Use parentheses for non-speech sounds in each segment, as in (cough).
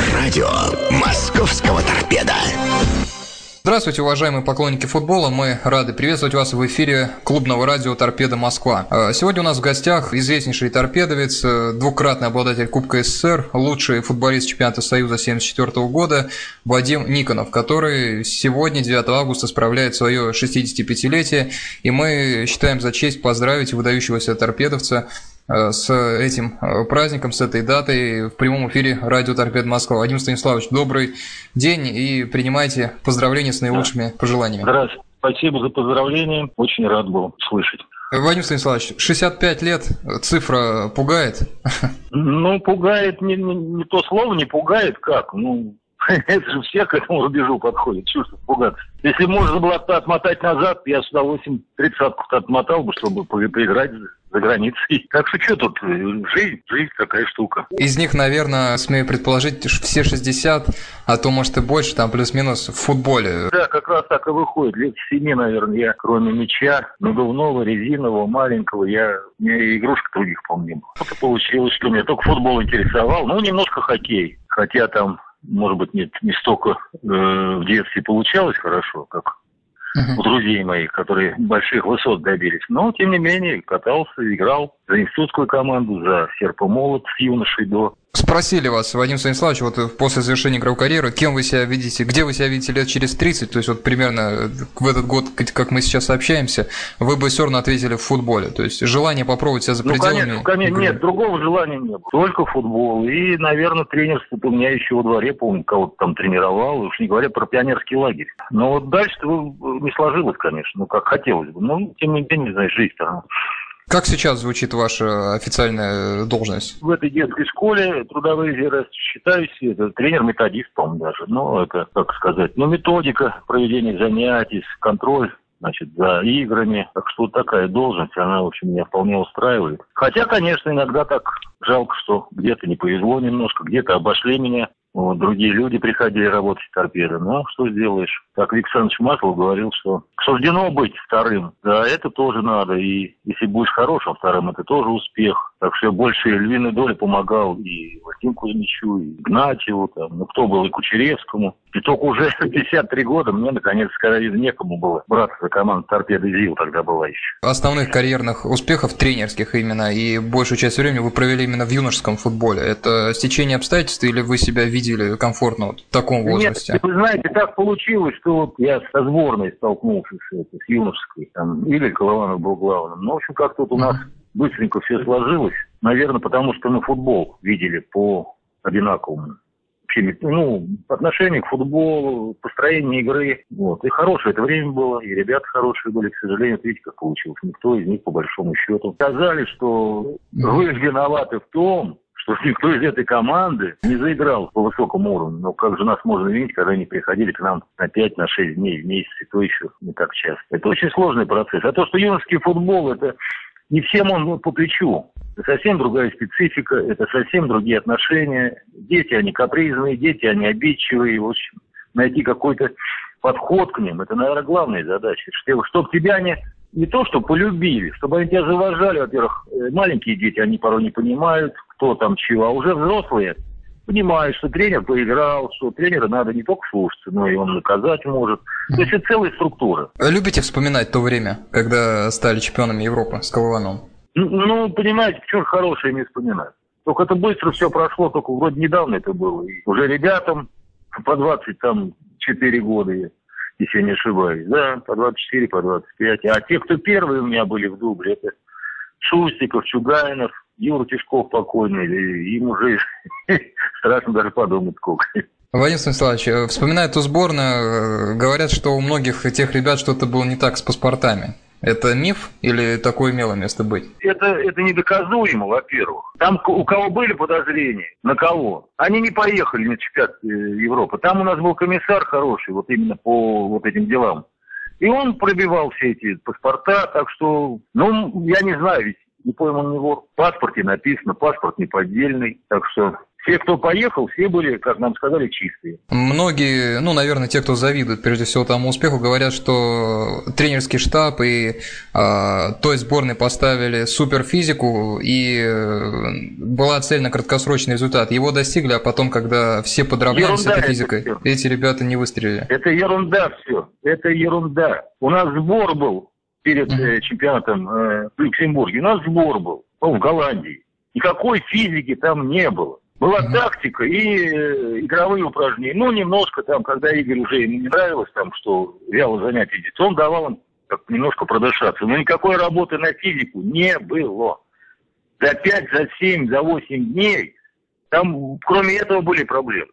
Радио «Московского торпеда». Здравствуйте, уважаемые поклонники футбола. Мы рады приветствовать вас в эфире клубного радио «Торпеда Москва». А, сегодня у нас в гостях известнейший торпедовец, э, двукратный обладатель Кубка СССР, лучший футболист чемпионата Союза 1974 года Вадим Никонов, который сегодня, 9 августа, справляет свое 65-летие. И мы считаем за честь поздравить выдающегося торпедовца Э, с этим э, праздником, с этой датой в прямом эфире радио Торпед Москва. Вадим Станиславович, добрый день и принимайте поздравления с наилучшими пожеланиями. Здравствуйте. Спасибо за поздравления. Очень рад был слышать. Вадим Станиславович, 65 лет, цифра пугает? Ну, пугает не, не, не то слово, не пугает как. Ну, (laughs) это же все к этому рубежу подходят. Чувство пугаться. Если можно было отмотать назад, я с удовольствием тридцатку отмотал бы, чтобы поиграть за границей. (laughs) Так что что тут, жизнь, жизнь такая штука. Из них, наверное, смею предположить, все 60, а то, может, и больше, там плюс-минус в футболе. Да, как раз так и выходит. Лет семи, наверное, я, кроме мяча, надувного, резинового, маленького, я, у меня игрушек других, помню. Вот получилось, что меня только футбол интересовал, ну, немножко хоккей. Хотя там может быть, нет, не столько э, в детстве получалось хорошо, как. У друзей моих, которые больших высот добились. Но, тем не менее, катался, играл за институтскую команду, за серпомолот с юношей до Спросили вас, Вадим Станиславович, вот после завершения игровой карьеры, кем вы себя видите, где вы себя видите лет через 30, то есть вот примерно в этот год, как мы сейчас общаемся, вы бы все равно ответили в футболе, то есть желание попробовать себя за ну, пределами... Конечно, конечно, нет, другого желания не было, только футбол, и, наверное, тренерство у меня еще во дворе, помню, кого-то там тренировал, уж не говоря про пионерский лагерь. Но вот дальше-то не сложилось, конечно, ну, как хотелось бы, но, тем не менее, знаешь, жизнь-то как сейчас звучит ваша официальная должность? В этой детской школе трудовые я считаюсь, это тренер-методист, по-моему, даже. Ну, это, как сказать, ну, методика проведения занятий, контроль значит, за играми. Так что вот такая должность, она, в общем, меня вполне устраивает. Хотя, конечно, иногда так жалко, что где-то не повезло немножко, где-то обошли меня. Вот, другие люди приходили работать в торпедо. Ну, что сделаешь? Как Виктор Александрович говорил, что суждено быть вторым. Да, это тоже надо. И если будешь хорошим вторым, это тоже успех. Так что я больше львиной доли помогал и Вадиму Кузьмичу, и Игнатьеву, там, ну, кто был, и Кучеревскому. И только уже (laughs) 53 года мне, наконец, сказали, некому было браться за команду торпеды ЗИЛ тогда была еще. Основных карьерных успехов, тренерских именно, и большую часть времени вы провели именно в юношеском футболе. Это стечение обстоятельств или вы себя видели комфортно вот в таком возрасте? Нет, вы знаете, так получилось, что вот я со сборной столкнулся с юношеской, там, или Колованов был главным. Ну, в общем, как тут у нас быстренько все сложилось. Наверное, потому что мы футбол видели по одинаковому ну, отношение к футболу, построение игры. Вот. И хорошее это время было, и ребята хорошие были, к сожалению, видите, как получилось. Никто из них, по большому счету, сказали, что вы виноваты в том, что никто из этой команды не заиграл по высокому уровню. Но как же нас можно винить, когда они приходили к нам на 5-6 на дней в месяц, и то еще не так часто. Это очень сложный процесс. А то, что юношеский футбол, это не всем он по плечу. Это совсем другая специфика, это совсем другие отношения. Дети, они капризные, дети, они обидчивые. В общем, найти какой-то подход к ним, это, наверное, главная задача. Чтобы тебя не, не то, что полюбили, чтобы они тебя завожали, во-первых, э, маленькие дети, они порой не понимают, кто там чего, а уже взрослые понимают, что тренер поиграл, что тренера надо не только слушаться, но и он наказать может. То есть это целая структура. Любите вспоминать то время, когда стали чемпионами Европы с Кованом? Ну, ну, понимаете, что хорошее не вспоминать. Только это быстро все прошло, только вроде недавно это было. И уже ребятам по 20 там 4 года, если я не ошибаюсь. Да, по 24, по 25. А те, кто первые у меня были в дубле, это Шустиков, Чугайнов, Юра Тишков покойный. Им уже (laughs) страшно даже подумать сколько. Вадим Станиславович, э, вспоминая эту сборную, э, говорят, что у многих тех ребят что-то было не так с паспортами. Это миф или такое имело место быть? Это, это недоказуемо, во-первых. Там у кого были подозрения, на кого, они не поехали на чемпионат э, Европы. Там у нас был комиссар хороший, вот именно по вот этим делам. И он пробивал все эти паспорта, так что, ну, я не знаю, ведь не пойму у него в паспорте написано, паспорт не поддельный, так что Все, кто поехал, все были, как нам сказали, чистые. Многие, ну, наверное, те, кто завидует, прежде всего, тому успеху, говорят, что тренерский штаб и э, той сборной поставили суперфизику, и э, была цель на краткосрочный результат. Его достигли, а потом, когда все подравнялись с этой физикой, эти ребята не выстрелили. Это ерунда все. Это ерунда. У нас сбор был перед э, чемпионатом э, в Люксембурге. У нас сбор был ну, в Голландии. Никакой физики там не было. Была тактика и э, игровые упражнения. Ну, немножко там, когда Игорь уже ему не нравилось, там, что вяло занятие идет, он давал им как немножко продышаться. Но никакой работы на физику не было. За 5, за 7, за 8 дней там, кроме этого, были проблемы.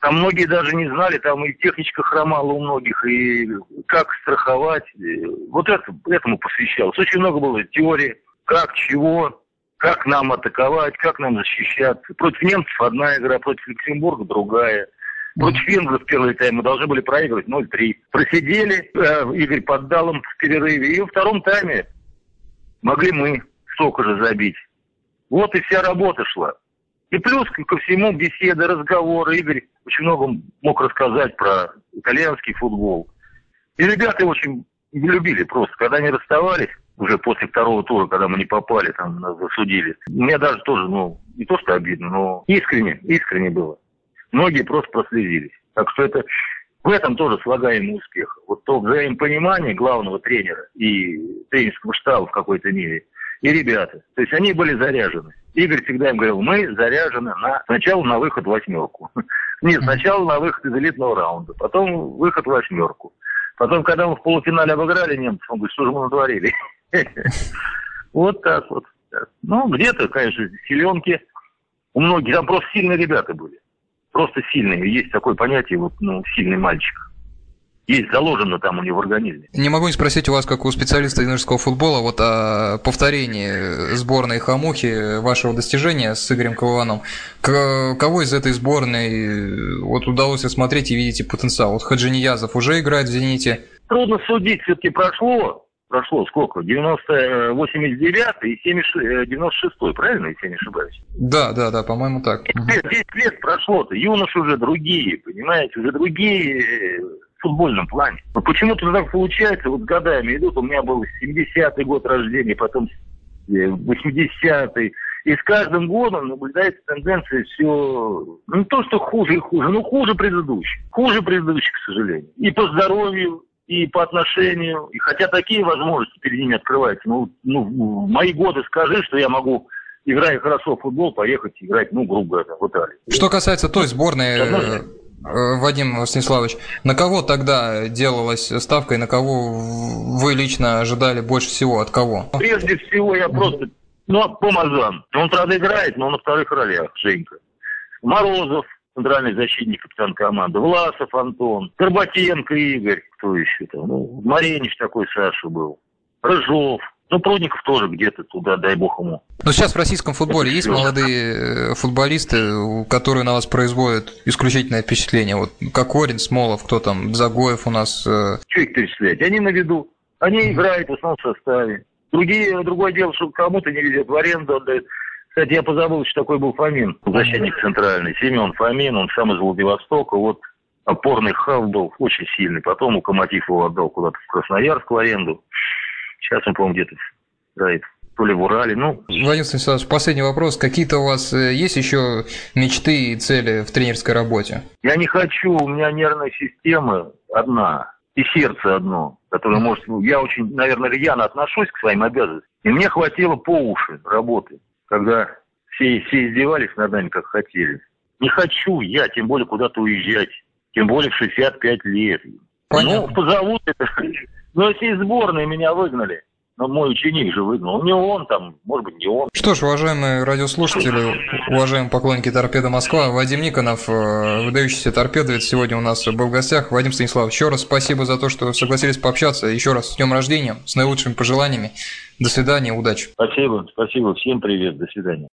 Там многие даже не знали, там и техничка хромала у многих, и как страховать. Вот это, этому посвящалось. Очень много было теории, как, чего, как нам атаковать, как нам защищаться. Против немцев одна игра, против Люксембурга другая. Против венгров первый тайм мы должны были проигрывать 0-3. Просидели, э, Игорь поддал им в перерыве. И во втором тайме могли мы столько же забить. Вот и вся работа шла. И плюс ко всему беседы, разговоры. Игорь очень много мог рассказать про итальянский футбол. И ребята очень любили просто. Когда они расставались, уже после второго тура, когда мы не попали, там нас засудили. Мне даже тоже, ну, не то что обидно, но искренне, искренне было. Многие просто прослезились. Так что это в этом тоже слагаемый успех. Вот то взаимопонимание главного тренера и тренерского штаба в какой-то мере, и ребята. То есть они были заряжены. Игорь всегда им говорил, мы заряжены на сначала на выход в восьмерку. (laughs) Нет, сначала на выход из элитного раунда, потом выход в восьмерку. Потом, когда мы в полуфинале обыграли немцев, он говорит, что же мы натворили? (laughs) Вот так вот. Ну, где-то, конечно, силенки у многих, там просто сильные ребята были. Просто сильные. Есть такое понятие, вот, ну, сильный мальчик. Есть заложено там у него в организме. Не могу не спросить у вас, как у специалиста юношеского футбола, вот о повторении сборной Хамухи, вашего достижения с Игорем Кованом. Кого из этой сборной вот удалось смотреть и видите потенциал? Вот Хаджи Ниязов уже играет в «Зените». Трудно судить, все-таки прошло прошло сколько? 90, 89 и 70, 96, э, правильно, если я не ошибаюсь? Да, да, да, по-моему так. 10 лет, 10 лет прошло-то, юноши уже другие, понимаете, уже другие э, в футбольном плане. Но почему-то так получается, вот годами идут, у меня был 70-й год рождения, потом 80-й, э, и с каждым годом наблюдается тенденция все, ну, то, что хуже и хуже, но хуже предыдущих. Хуже предыдущих, к сожалению. И по здоровью, и по отношению, и хотя такие возможности перед ними открываются, ну, ну, в мои годы скажи, что я могу, играя хорошо в футбол, поехать играть, ну, грубо говоря, в Италию. Что касается той сборной, Вадим Станиславович, на кого тогда делалась ставка и на кого вы лично ожидали больше всего? От кого? Прежде всего я просто... Ну, Помазан. Он, правда, играет, но на вторых ролях, Женька. Морозов, центральный защитник, капитан команды, Власов Антон, Горбатенко Игорь, кто еще там, ну, Маренич такой Саша был, Рыжов, ну, Прудников тоже где-то туда, дай бог ему. Но сейчас в российском футболе есть молодые э, футболисты, которые на вас производят исключительное впечатление? Вот Кокорин, Смолов, кто там, Загоев у нас? Э... Что их перечислять? Они на виду. Они играют в основном составе. Другие, другое дело, что кому-то не везет, в аренду отдают. Кстати, я позабыл, что такой был Фомин, защитник центральный. Семен Фомин, он сам из Владивостока. Вот опорный хав был очень сильный. Потом Локомотив его отдал куда-то в Красноярск в аренду. Сейчас он, по-моему, где-то играет то ли в Урале, ну... Владимир Станиславович, последний вопрос. Какие-то у вас э, есть еще мечты и цели в тренерской работе? Я не хочу, у меня нервная система одна, и сердце одно, которое может... Ну, я очень, наверное, рьяно отношусь к своим обязанностям. И мне хватило по уши работы когда все, все издевались над нами, как хотели. Не хочу я, тем более, куда-то уезжать. Тем более в 65 лет. Понятно. Ну, позовут это. Ну, если из сборной меня выгнали, но мой ученик же выгнал. Не он там, может быть, не он. Что ж, уважаемые радиослушатели, уважаемые поклонники торпеда Москва, Вадим Никонов, э, выдающийся торпедовец, сегодня у нас был в гостях. Вадим Станиславович, еще раз спасибо за то, что согласились пообщаться. Еще раз с днем рождения, с наилучшими пожеланиями. До свидания, удачи. Спасибо, спасибо. Всем привет, до свидания.